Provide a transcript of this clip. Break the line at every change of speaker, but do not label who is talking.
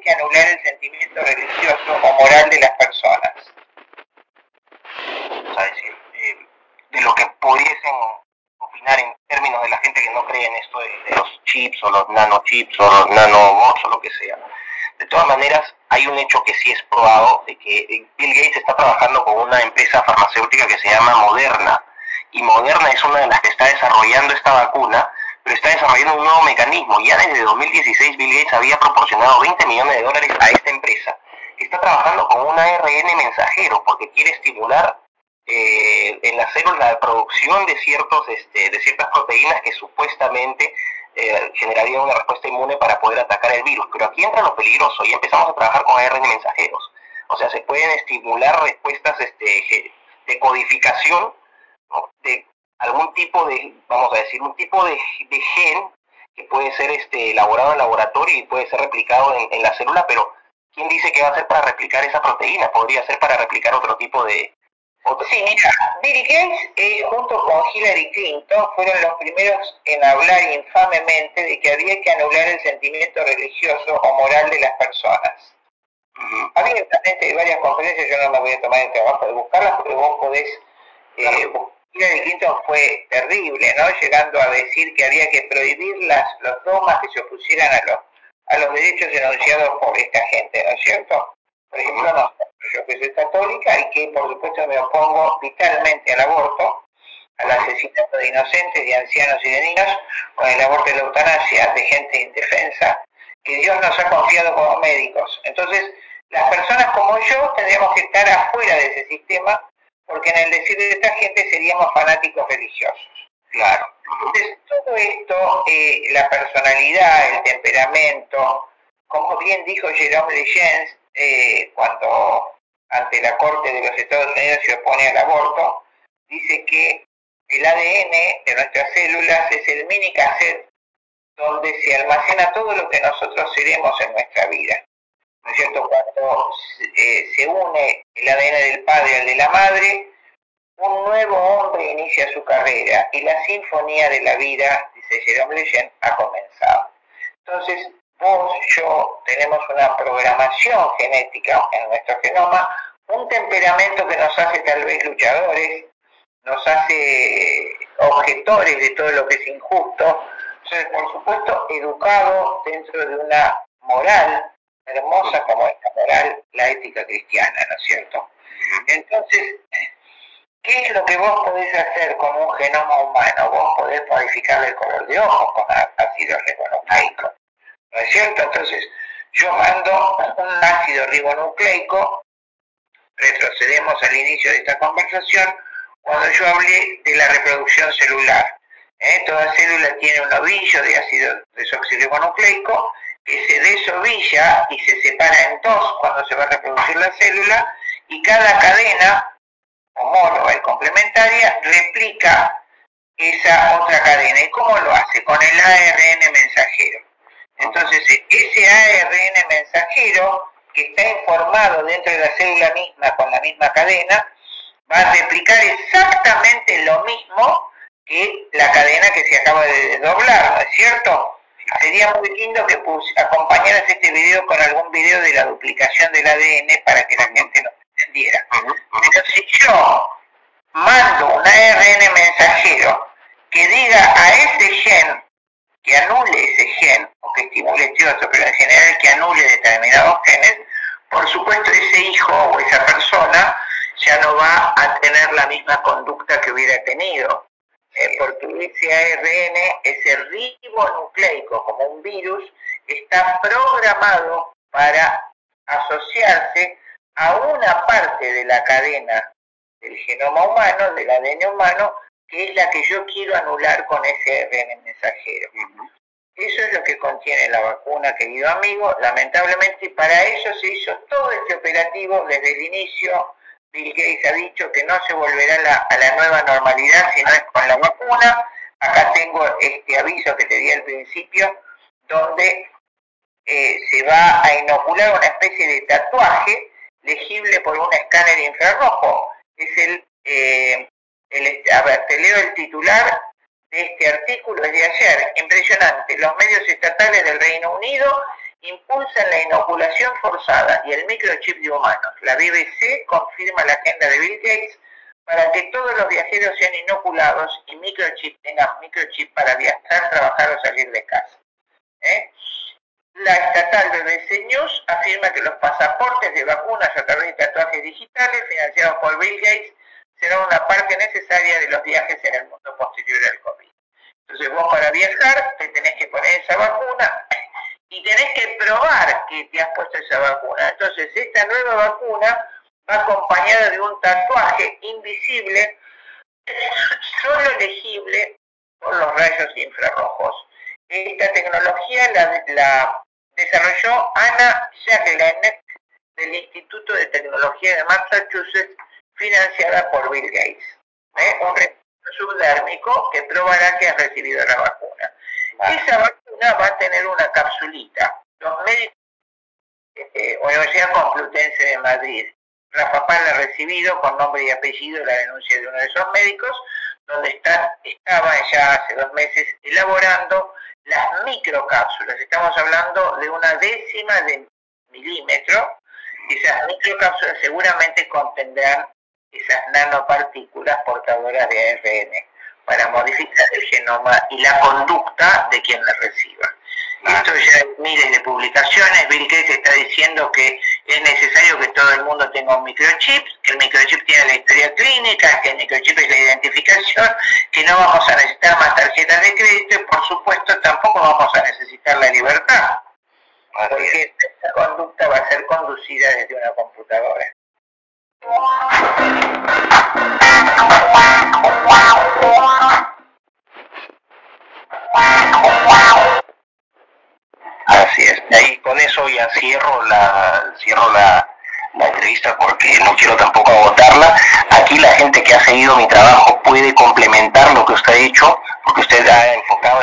que anular el sentimiento religioso o moral de las personas.
O sea, decir, eh, de lo que pudiesen opinar en términos de la gente que no cree en esto de, los chips o los nanochips o los nanobots o lo que sea. De todas maneras, hay un hecho que sí es probado de que Bill Gates está trabajando con una empresa farmacéutica que se llama Moderna. Y Moderna es una de las que está desarrollando esta vacuna, está desarrollando un nuevo mecanismo. Ya desde 2016 Bill Gates había proporcionado 20 millones de dólares a esta empresa. Está trabajando con un ARN mensajero porque quiere estimular eh, en la célula la producción de, ciertos, este, de ciertas proteínas que supuestamente eh, generarían una respuesta inmune para poder atacar el virus. Pero aquí entra lo peligroso y empezamos a trabajar con ARN mensajeros. O sea, se pueden estimular respuestas este, de codificación de algún tipo de, vamos a decir, un tipo de, gen que puede ser este, elaborado en laboratorio y puede ser replicado en, la célula, pero ¿quién dice que va a ser para replicar esa proteína? Podría ser para replicar otro tipo de... Otro...
Sí, mira, Bill Gates eh, junto con Hillary Clinton fueron los primeros en hablar infamemente de que había que anular el sentimiento religioso o moral de las personas. Uh -huh. Este, varias conferencias, yo no me voy a tomar este el trabajo de buscarlas, porque vos podés. Eh, 1900 fue terrible, ¿no? Llegando a decir que había que prohibir las, los dogmas que se opusieran a los, a los derechos enunciados por esta gente, ¿no es cierto? Por ejemplo, no, yo que soy católica y que por supuesto me opongo vitalmente al aborto, al asesinato de inocentes, de ancianos y de niños, con el aborto y la eutanasia de gente indefensa, que Dios nos ha confiado como médicos. Entonces, las personas como yo tendríamos que estar afuera de ese sistema porque en el decir de esta gente seríamos fanáticos religiosos. Claro. Entonces, todo esto, eh, la personalidad, el temperamento, como bien dijo Jerome Legends, eh, cuando ante la Corte de los Estados Unidos se opone al aborto, dice que el ADN de nuestras células es el mini cassette donde se almacena todo lo que nosotros seremos en nuestra vida. ¿No es cierto? Cuando eh, se une el ADN del padre al de la madre, un nuevo hombre inicia su carrera y la sinfonía de la vida, dice Jerome Legend, ha comenzado. Entonces, vos, yo, tenemos una programación genética en nuestro genoma, un temperamento que nos hace tal vez luchadores, nos hace objetores de todo lo que es injusto, entonces, por supuesto, educado dentro de una moral hermosa como es la moral, la ética cristiana, ¿no es cierto? Entonces, ¿qué es lo que vos podés hacer con un genoma humano? Vos podés modificar el color de ojos con ácido ribonucleico. ¿no es cierto? Entonces, yo mando un ácido ribonucleico, retrocedemos al inicio de esta conversación, cuando yo hablé de la reproducción celular. ¿eh? Toda célula tiene un ovillo de ácido desoxirribonucleico que se desovilla y se separa en dos cuando se va a reproducir la célula y cada cadena homóloga y complementaria replica esa otra cadena. ¿Y cómo lo hace? Con el ARN mensajero. Entonces, ese ARN mensajero que está informado dentro de la célula misma con la misma cadena, va a replicar exactamente lo mismo que la cadena que se acaba de doblar, ¿no es cierto? Sería muy lindo que acompañaras este video con algún video de la duplicación del ADN para que la gente lo entendiera. Pero si yo mando un ARN mensajero que diga a ese gen que anule ese gen o que estimule este otro, pero en general que anule determinados genes, por supuesto ese hijo o esa persona ya no va a tener la misma conducta que hubiera tenido. Eh, porque ese ARN, ese ribonucleico, como un virus, está programado para asociarse a una parte de la cadena del genoma humano, del ADN humano, que es la que yo quiero anular con ese ARN mensajero. Eso es lo que contiene la vacuna, querido amigo. Lamentablemente, para eso se hizo todo este operativo desde el inicio. Bill Gates ha dicho que no se volverá a la nueva normalidad si no es con la vacuna. Acá tengo este aviso que te di al principio, donde eh, se va a inocular una especie de tatuaje legible por un escáner infrarrojo. Es el eh, a ver, te leo el titular de este artículo, es de ayer, impresionante, los medios estatales del Reino Unido impulsan la inoculación forzada y el microchip de humanos. La BBC confirma la agenda de Bill Gates para que todos los viajeros sean inoculados y microchip tengan microchip para viajar, trabajar o salir de casa. ¿Eh? La estatal BBC News afirma que los pasaportes de vacunas a través de tatuajes digitales financiados por Bill Gates serán una parte necesaria de los viajes en el mundo posterior al COVID. Entonces vos para viajar te tenés que poner esa vacuna y tenés que probar que te has puesto esa vacuna. Entonces esta nueva vacuna va acompañada de un tatuaje invisible, solo legible por los rayos infrarrojos. Esta tecnología la, desarrolló Anna Jacqueline del Instituto de Tecnología de Massachusetts, financiada por Bill Gates. ¿eh? Un subdérmico que probará que ha recibido la vacuna. Esa vacuna va a tener una capsulita. Los médicos eh, Universidad Complutense de Madrid, Rafa Pal ha recibido con nombre y apellido la denuncia de uno de esos médicos, donde están, estaban ya hace dos meses elaborando las microcápsulas. Estamos hablando de una décima de milímetro. Esas microcápsulas seguramente contendrán esas nanopartículas portadoras de ARN para modificar el genoma y la conducta de quien la reciba. Esto ya hay miles de publicaciones. Bill Gates está es necesario que todo el mundo tenga un microchip, que el microchip tiene la historia clínica, que el microchip es la identificación, que no vamos a necesitar más tarjetas de crédito y por supuesto tampoco vamos a necesitar la libertad, porque esta conducta va a ser conducida desde una computadora.
Cierro la cierro la, la entrevista porque no quiero tampoco agotarla. Aquí la gente que ha seguido mi trabajo puede complementar lo que usted ha dicho, porque usted ha enfocado